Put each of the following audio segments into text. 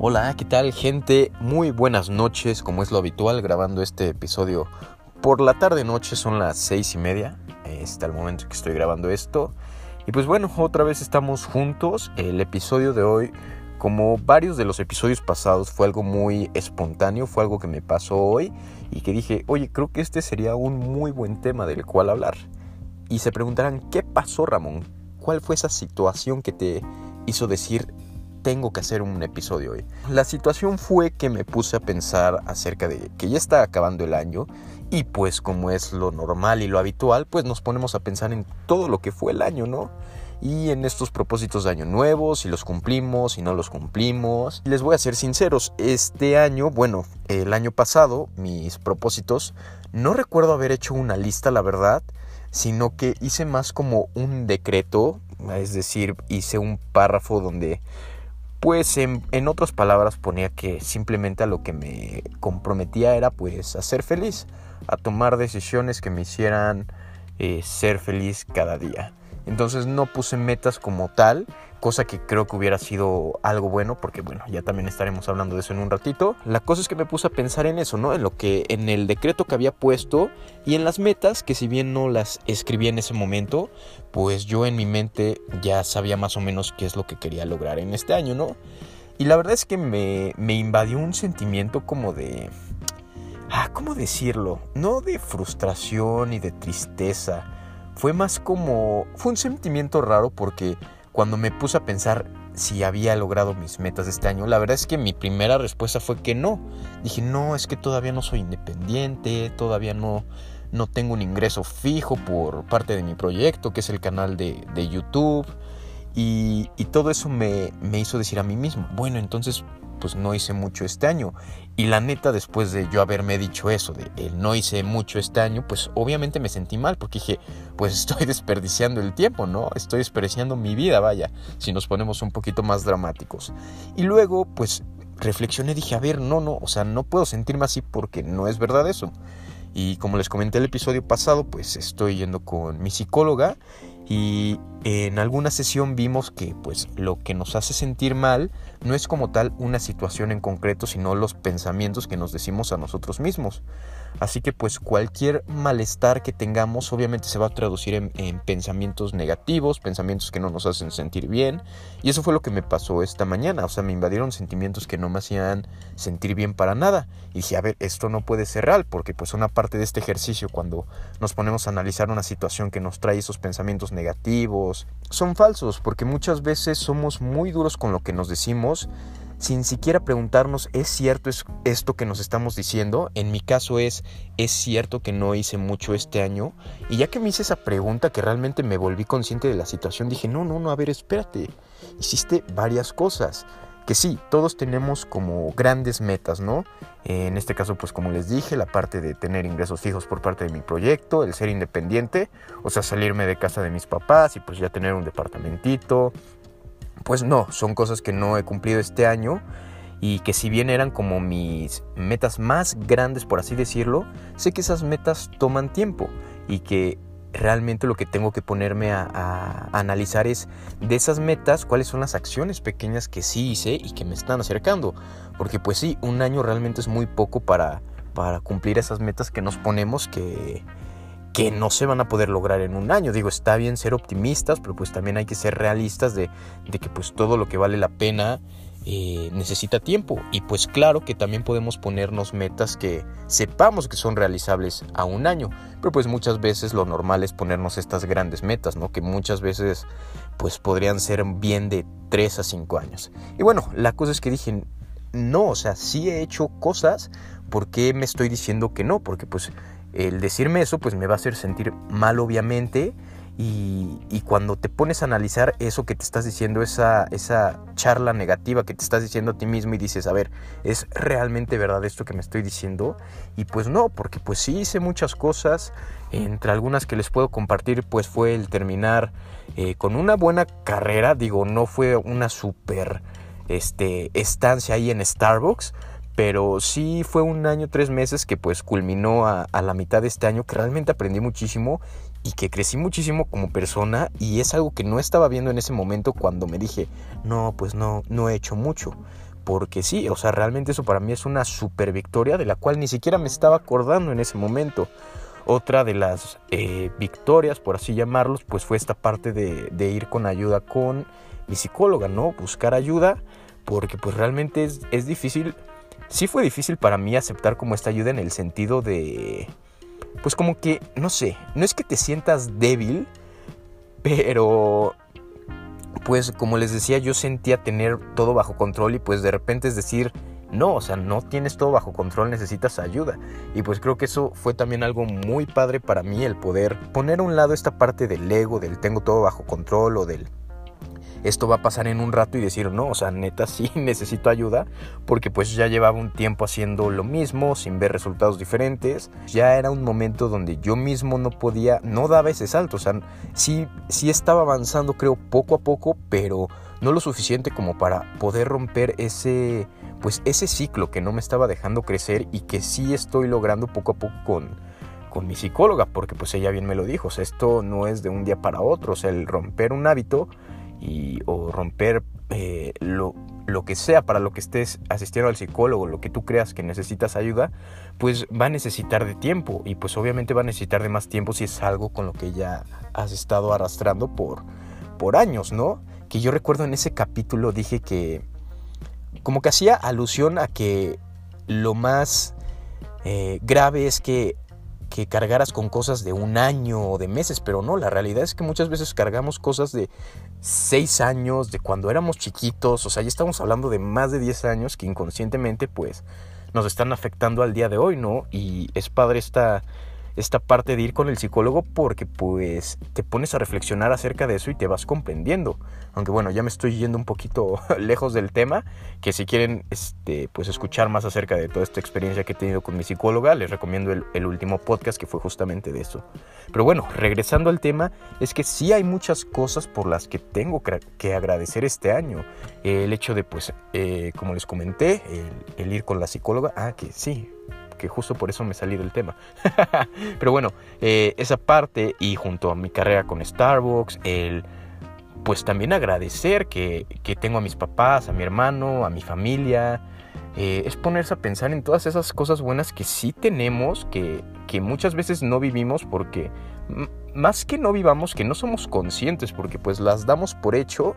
Hola, ¿qué tal gente? Muy buenas noches, como es lo habitual, grabando este episodio por la tarde noche, son las seis y media, hasta el momento que estoy grabando esto. Y pues bueno, otra vez estamos juntos. El episodio de hoy, como varios de los episodios pasados, fue algo muy espontáneo, fue algo que me pasó hoy y que dije, oye, creo que este sería un muy buen tema del cual hablar. Y se preguntarán, ¿qué pasó Ramón? ¿Cuál fue esa situación que te hizo decir tengo que hacer un episodio hoy. La situación fue que me puse a pensar acerca de que ya está acabando el año y pues como es lo normal y lo habitual, pues nos ponemos a pensar en todo lo que fue el año, ¿no? Y en estos propósitos de año nuevo, si los cumplimos, si no los cumplimos. Les voy a ser sinceros, este año, bueno, el año pasado, mis propósitos, no recuerdo haber hecho una lista, la verdad, sino que hice más como un decreto, es decir, hice un párrafo donde pues en, otras palabras ponía que simplemente a lo que me comprometía era pues a ser feliz, a tomar decisiones que me hicieran eh, ser feliz cada día. Entonces no puse metas como tal, cosa que creo que hubiera sido algo bueno, porque bueno, ya también estaremos hablando de eso en un ratito. La cosa es que me puse a pensar en eso, ¿no? En lo que, en el decreto que había puesto y en las metas, que si bien no las escribí en ese momento, pues yo en mi mente ya sabía más o menos qué es lo que quería lograr en este año, ¿no? Y la verdad es que me, me invadió un sentimiento como de... Ah, ¿cómo decirlo? No de frustración y de tristeza fue más como... Fue un sentimiento raro porque cuando me puse a pensar si había logrado mis metas este año, la verdad es que mi primera respuesta fue que no. Dije, no, es que todavía no soy independiente, todavía no, no tengo un ingreso fijo por parte de mi proyecto, que es el canal de, de YouTube. Y, y, todo eso me, me hizo decir a mí mismo, bueno, entonces pues no hice mucho este año. Y la neta, después de yo haberme dicho eso, de el no hice mucho este año, pues obviamente me sentí mal porque dije, pues estoy desperdiciando el tiempo, ¿no? Estoy desperdiciando mi vida, vaya, si nos ponemos un poquito más dramáticos. Y luego, pues reflexioné, dije, a ver, no, no, o sea, no puedo sentirme así porque no es verdad eso. Y como les comenté el episodio pasado, pues estoy yendo con mi psicóloga y en alguna sesión vimos que pues lo que nos hace sentir mal no es como tal una situación en concreto, sino los pensamientos que nos decimos a nosotros mismos. Así que pues cualquier malestar que tengamos obviamente se va a traducir en, pensamientos negativos, pensamientos que no nos hacen sentir bien. Y eso fue lo que me pasó esta mañana. O sea, me invadieron sentimientos que no me hacían sentir bien para nada. Y dije, a ver, esto no puede ser real, porque pues una parte de este ejercicio cuando nos ponemos a analizar una situación que nos trae esos pensamientos negativos, son falsos, porque muchas veces somos muy duros con lo que nos decimos sin siquiera preguntarnos, ¿es cierto esto que nos estamos diciendo? En mi caso es, ¿es cierto que no hice mucho este año? Y ya que me hice esa pregunta, que realmente me volví consciente de la situación, dije, no, no, no, a ver, espérate, hiciste varias cosas. Que sí, todos tenemos como grandes metas, ¿no? En este caso, pues como les dije, la parte de tener ingresos fijos por parte de mi proyecto, el ser independiente, o sea, salirme de casa de mis papás y pues ya tener un departamentito, pues no, son cosas que no he cumplido este año y que si bien eran como mis metas más grandes, por así decirlo, sé que esas metas toman tiempo y que realmente lo que tengo que ponerme a, analizar es de esas metas cuáles son las acciones pequeñas que sí hice y que me están acercando. Porque pues sí, un año realmente es muy poco para, para cumplir esas metas que nos ponemos que, que no se van a poder lograr en un año. Digo, está bien ser optimistas, pero pues también hay que ser realistas de, que pues todo lo que vale la pena eh, necesita tiempo. Y pues claro que también podemos ponernos metas que sepamos que son realizables a un año. Pero pues muchas veces lo normal es ponernos estas grandes metas, ¿no? Que muchas veces pues podrían ser bien de 3 a 5 años. Y bueno, la cosa es que dije, no, o sea, sí he hecho cosas, ¿por qué me estoy diciendo que no? Porque pues el decirme eso pues me va a hacer sentir mal obviamente y, cuando te pones a analizar eso que te estás diciendo, esa, esa charla negativa que te estás diciendo a ti mismo y dices, a ver, ¿es realmente verdad esto que me estoy diciendo? Y pues no, porque pues sí hice muchas cosas, entre algunas que les puedo compartir pues fue el terminar eh, con una buena carrera, digo, no fue una super este, estancia ahí en Starbucks, pero sí fue un año, tres meses que pues culminó a, la mitad de este año, que realmente aprendí muchísimo y que crecí muchísimo como persona y es algo que no estaba viendo en ese momento cuando me dije, no, pues no, no he hecho mucho. porque sí, o sea, realmente eso para mí es una super victoria de la cual ni siquiera me estaba acordando en ese momento. Otra de las eh, victorias, por así llamarlos, pues fue esta parte de, ir con ayuda con mi psicóloga, ¿no? Buscar ayuda, porque pues realmente es, es difícil, sí fue difícil para mí aceptar como esta ayuda en el sentido de, pues como que, no sé, no es que te sientas débil, pero pues como les decía, yo sentía tener todo bajo control y pues de repente es decir, no, o sea, no tienes todo bajo control, necesitas ayuda. Y pues creo que eso fue también algo muy padre para mí, el poder poner a un lado esta parte del ego, del tengo todo bajo control o del esto va a pasar en un rato y decir, no, o sea, neta sí necesito ayuda, porque pues ya llevaba un tiempo haciendo lo mismo, sin ver resultados diferentes. Ya era un momento donde yo mismo no podía, no daba ese salto, o sea, sí, sí estaba avanzando creo poco a poco, pero no lo suficiente como para poder romper ese, pues ese ciclo que no me estaba dejando crecer y que sí estoy logrando poco a poco con con mi psicóloga, porque pues ella bien me lo dijo, o sea, esto no es de un día para otro, o sea, el romper un hábito y, o romper eh, lo, lo, que sea para lo que estés asistiendo al psicólogo, lo que tú creas que necesitas ayuda, pues va a necesitar de tiempo y pues obviamente va a necesitar de más tiempo si es algo con lo que ya has estado arrastrando por, por años, ¿no? Que yo recuerdo en ese capítulo dije que como que hacía alusión a que lo más eh, grave es que que cargaras con cosas de un año o de meses, pero no, la realidad es que muchas veces cargamos cosas de seis años, de cuando éramos chiquitos, o sea, ya estamos hablando de más de 10 años que inconscientemente pues nos están afectando al día de hoy, ¿no? Y es padre esta esta parte de ir con el psicólogo porque pues te pones a reflexionar acerca de eso y te vas comprendiendo. Aunque bueno, ya me estoy yendo un poquito lejos del tema, que si quieren este, pues escuchar más acerca de toda esta experiencia que he tenido con mi psicóloga, les recomiendo el, último podcast que fue justamente de eso. Pero bueno, regresando al tema, es que sí hay muchas cosas por las que tengo que agradecer este año. El hecho de pues, eh, como les comenté, el, el ir con la psicóloga, ah, que sí, que justo por eso me salí del tema. Pero bueno, eh, esa parte y junto a mi carrera con Starbucks, el pues también agradecer que, que tengo a mis papás, a mi hermano, a mi familia. Eh, es ponerse a pensar en todas esas cosas buenas que sí tenemos, que, que muchas veces no vivimos porque más que no vivamos, que no somos conscientes porque pues las damos por hecho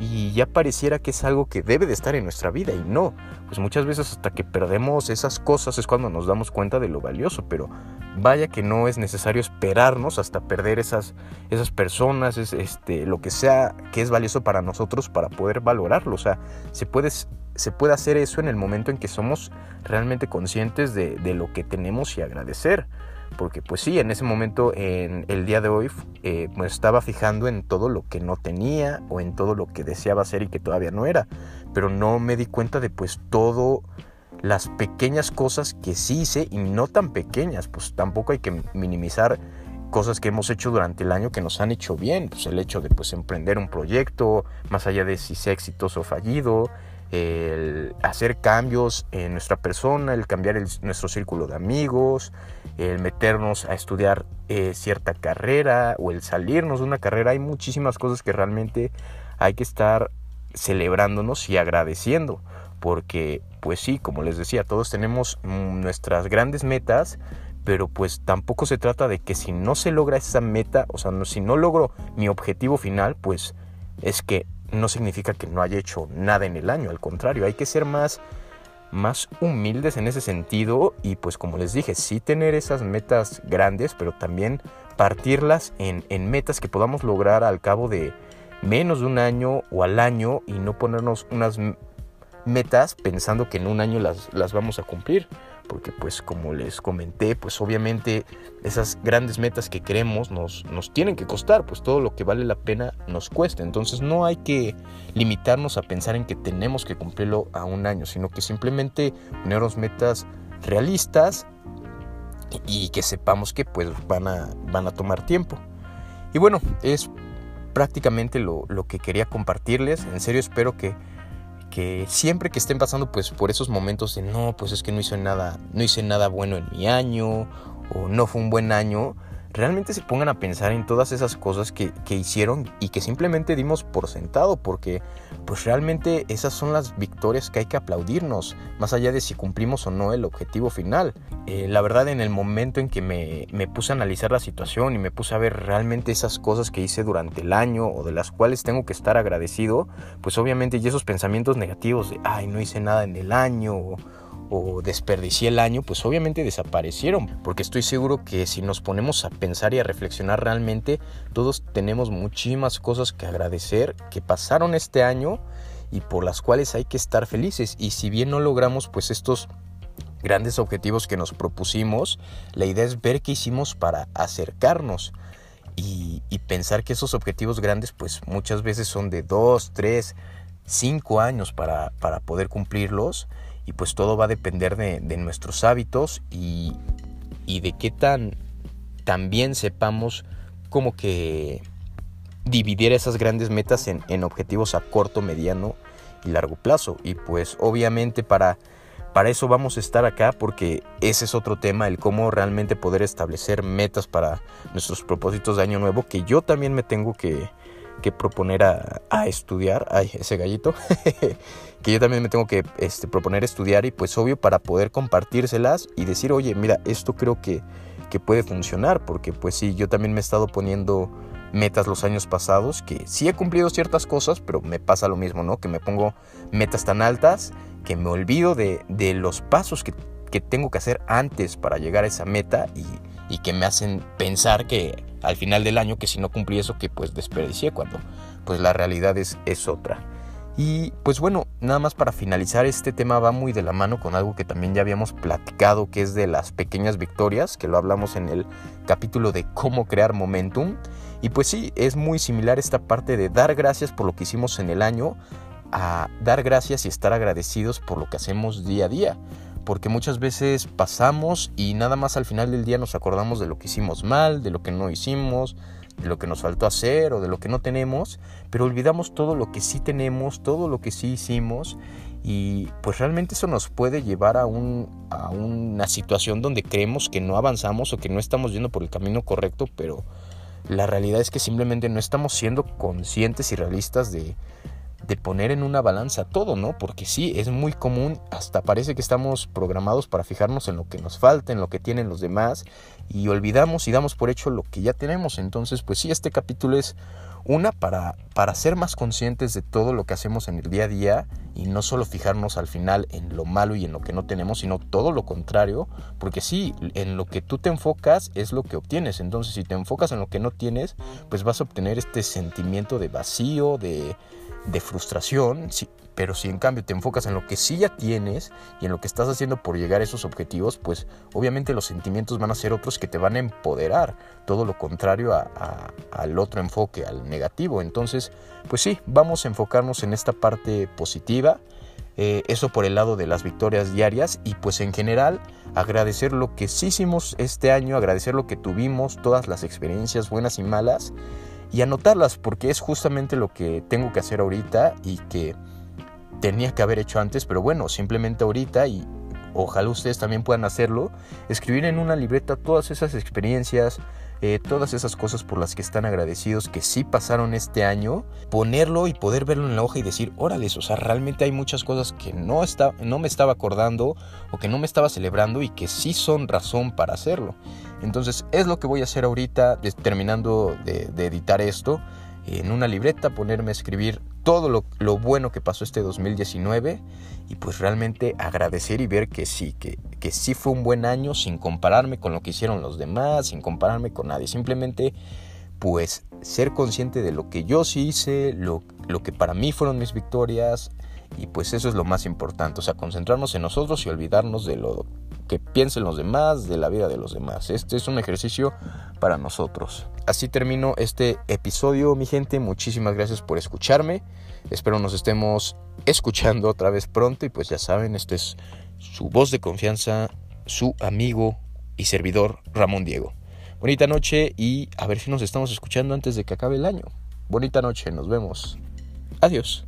y ya pareciera que es algo que debe de estar en nuestra vida y no, pues muchas veces hasta que perdemos esas cosas es cuando nos damos cuenta de lo valioso, pero vaya que no es necesario esperarnos hasta perder esas, esas personas, es, este, lo que sea que es valioso para nosotros para poder valorarlo, o sea, se puede, se puede hacer eso en el momento en que somos realmente conscientes de, de lo que tenemos y agradecer porque pues sí, en ese momento, en el día de hoy, eh, me estaba fijando en todo lo que no tenía o en todo lo que deseaba hacer y que todavía no era, pero no me di cuenta de pues todo las pequeñas cosas que sí hice y no tan pequeñas, pues tampoco hay que minimizar cosas que hemos hecho durante el año que nos han hecho bien, pues el hecho de pues emprender un proyecto, más allá de si sea exitoso o fallido, el hacer cambios en nuestra persona, el cambiar nuestro círculo de amigos, el meternos a estudiar eh, cierta carrera o el salirnos de una carrera. Hay muchísimas cosas que realmente hay que estar celebrándonos y agradeciendo. Porque, pues sí, como les decía, todos tenemos nuestras grandes metas, pero pues tampoco se trata de que si no se logra esa meta, o sea, si no logro mi objetivo final, pues es que no significa que no haya hecho nada en el año, al contrario, hay que ser más, más humildes en ese sentido y pues como les dije, sí tener esas metas grandes, pero también partirlas en, en metas que podamos lograr al cabo de menos de un año o al año y no ponernos unas metas pensando que en un año las, las vamos a cumplir porque pues como les comenté, pues obviamente esas grandes metas que queremos nos, nos tienen que costar, pues todo lo que vale la pena nos cuesta. Entonces no hay que limitarnos a pensar en que tenemos que cumplirlo a un año, sino que simplemente ponernos metas realistas y que sepamos que pues van a, van a tomar tiempo. Y bueno, es prácticamente lo, lo que quería compartirles. En serio espero que que siempre que estén pasando pues por esos momentos de no, pues es que no hice nada, no hice nada bueno en mi año o no fue un buen año, realmente se pongan a pensar en todas esas cosas que, hicieron y que simplemente dimos por sentado, porque pues realmente esas son las victorias que hay que aplaudirnos, más allá de si cumplimos o no el objetivo final. Eh, la verdad en el momento en que me, me puse a analizar la situación y me puse a ver realmente esas cosas que hice durante el año o de las cuales tengo que estar agradecido, pues obviamente y esos pensamientos negativos de, ay, no hice nada en el año o desperdicié el año, pues obviamente desaparecieron. Porque estoy seguro que si nos ponemos a pensar y a reflexionar realmente, todos tenemos muchísimas cosas que agradecer que pasaron este año y por las cuales hay que estar felices. Y si bien no logramos pues estos grandes objetivos que nos propusimos, la idea es ver qué hicimos para acercarnos. Y, pensar que esos objetivos grandes pues muchas veces son de dos, tres, cinco años para, para poder cumplirlos y pues todo va a depender de, nuestros hábitos y, de qué tan, tan bien sepamos como que dividir esas grandes metas en, en, objetivos a corto, mediano y largo plazo. Y pues obviamente para, para eso vamos a estar acá porque ese es otro tema, el cómo realmente poder establecer metas para nuestros propósitos de año nuevo, que yo también me tengo que, que proponer a, estudiar, ay, ese gallito, que yo también me tengo que este, proponer estudiar y pues obvio para poder compartírselas y decir, oye, mira, esto creo que, que puede funcionar, porque pues sí, yo también me he estado poniendo metas los años pasados, que sí he cumplido ciertas cosas, pero me pasa lo mismo, ¿no? Que me pongo metas tan altas que me olvido de, de los pasos que, que, tengo que hacer antes para llegar a esa meta y, y que me hacen pensar que al final del año que si no cumplí eso que pues desperdicié cuando pues la realidad es, es otra. Y pues bueno, nada más para finalizar, este tema va muy de la mano con algo que también ya habíamos platicado, que es de las pequeñas victorias, que lo hablamos en el capítulo de cómo crear momentum. Y pues sí, es muy similar esta parte de dar gracias por lo que hicimos en el año, a dar gracias y estar agradecidos por lo que hacemos día a día porque muchas veces pasamos y nada más al final del día nos acordamos de lo que hicimos mal, de lo que no hicimos, de lo que nos faltó hacer o de lo que no tenemos, pero olvidamos todo lo que sí tenemos, todo lo que sí hicimos y pues realmente eso nos puede llevar a, a una situación donde creemos que no avanzamos o que no estamos yendo por el camino correcto, pero la realidad es que simplemente no estamos siendo conscientes y realistas de, de poner en una balanza todo, ¿no? Porque sí, es muy común, hasta parece que estamos programados para fijarnos en lo que nos falta, en lo que tienen los demás, y olvidamos y damos por hecho lo que ya tenemos. Entonces, pues sí, este capítulo es una para, para ser más conscientes de todo lo que hacemos en el día a día y no solo fijarnos al final en lo malo y en lo que no tenemos, sino todo lo contrario, porque sí, en lo que tú te enfocas es lo que obtienes. Entonces, si te enfocas en lo que no tienes, pues vas a obtener este sentimiento de vacío, de de frustración, pero si en cambio te enfocas en lo que sí ya tienes y en lo que estás haciendo por llegar a esos objetivos, pues obviamente los sentimientos van a ser otros que te van a empoderar, todo lo contrario al otro enfoque, al negativo. Entonces, pues sí, vamos a enfocarnos en esta parte positiva. Eh, eso por el lado de las victorias diarias y pues en general agradecer lo que sí hicimos este año, agradecer lo que tuvimos, todas las experiencias buenas y malas y anotarlas porque es justamente lo que tengo que hacer ahorita y que tenía que haber hecho antes, pero bueno, simplemente ahorita y ojalá ustedes también puedan hacerlo, escribir en una libreta todas esas experiencias, eh, todas esas cosas por las que están agradecidos que sí pasaron este año, ponerlo y poder verlo en la hoja y decir, órale, o sea, realmente hay muchas cosas que no, está, no me estaba acordando o que no me estaba celebrando y que sí son razón para hacerlo. Entonces es lo que voy a hacer ahorita, terminando de, editar esto, en una libreta, ponerme a escribir todo lo, bueno que pasó este 2019 y pues realmente agradecer y ver que sí, que, que sí fue un buen año sin compararme con lo que hicieron los demás, sin compararme con nadie, simplemente pues ser consciente de lo que yo sí hice, lo, lo que para mí fueron mis victorias y pues eso es lo más importante, o sea, concentrarnos en nosotros y olvidarnos de lo que piensen los demás, de la vida de los demás. Este es un ejercicio para nosotros. Así termino este episodio, mi gente. Muchísimas gracias por escucharme. Espero nos estemos escuchando otra vez pronto y pues ya saben, este es su voz de confianza, su amigo y servidor Ramón Diego. Bonita noche y a ver si nos estamos escuchando antes de que acabe el año. Bonita noche, nos vemos. Adiós.